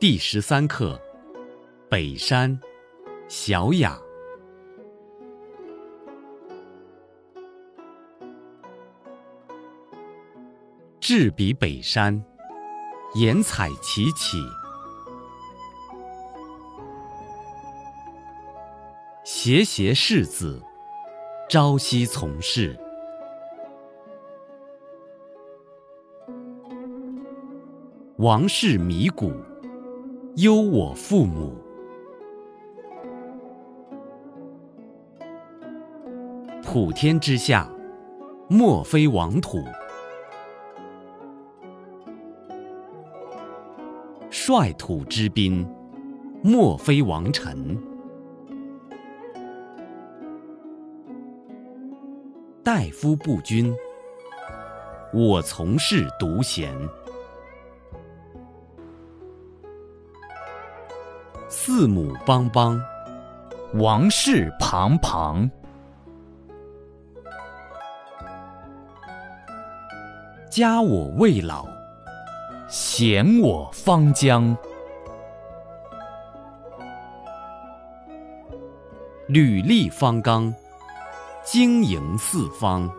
第十三课《北山》小雅。志比北山，颜采齐起。斜斜士子，朝夕从事。王室迷谷。忧我父母，普天之下，莫非王土；率土之滨，莫非王臣；大夫不均，我从事独贤。四母邦邦，王室庞庞。家我未老，贤我方将。履历方刚，经营四方。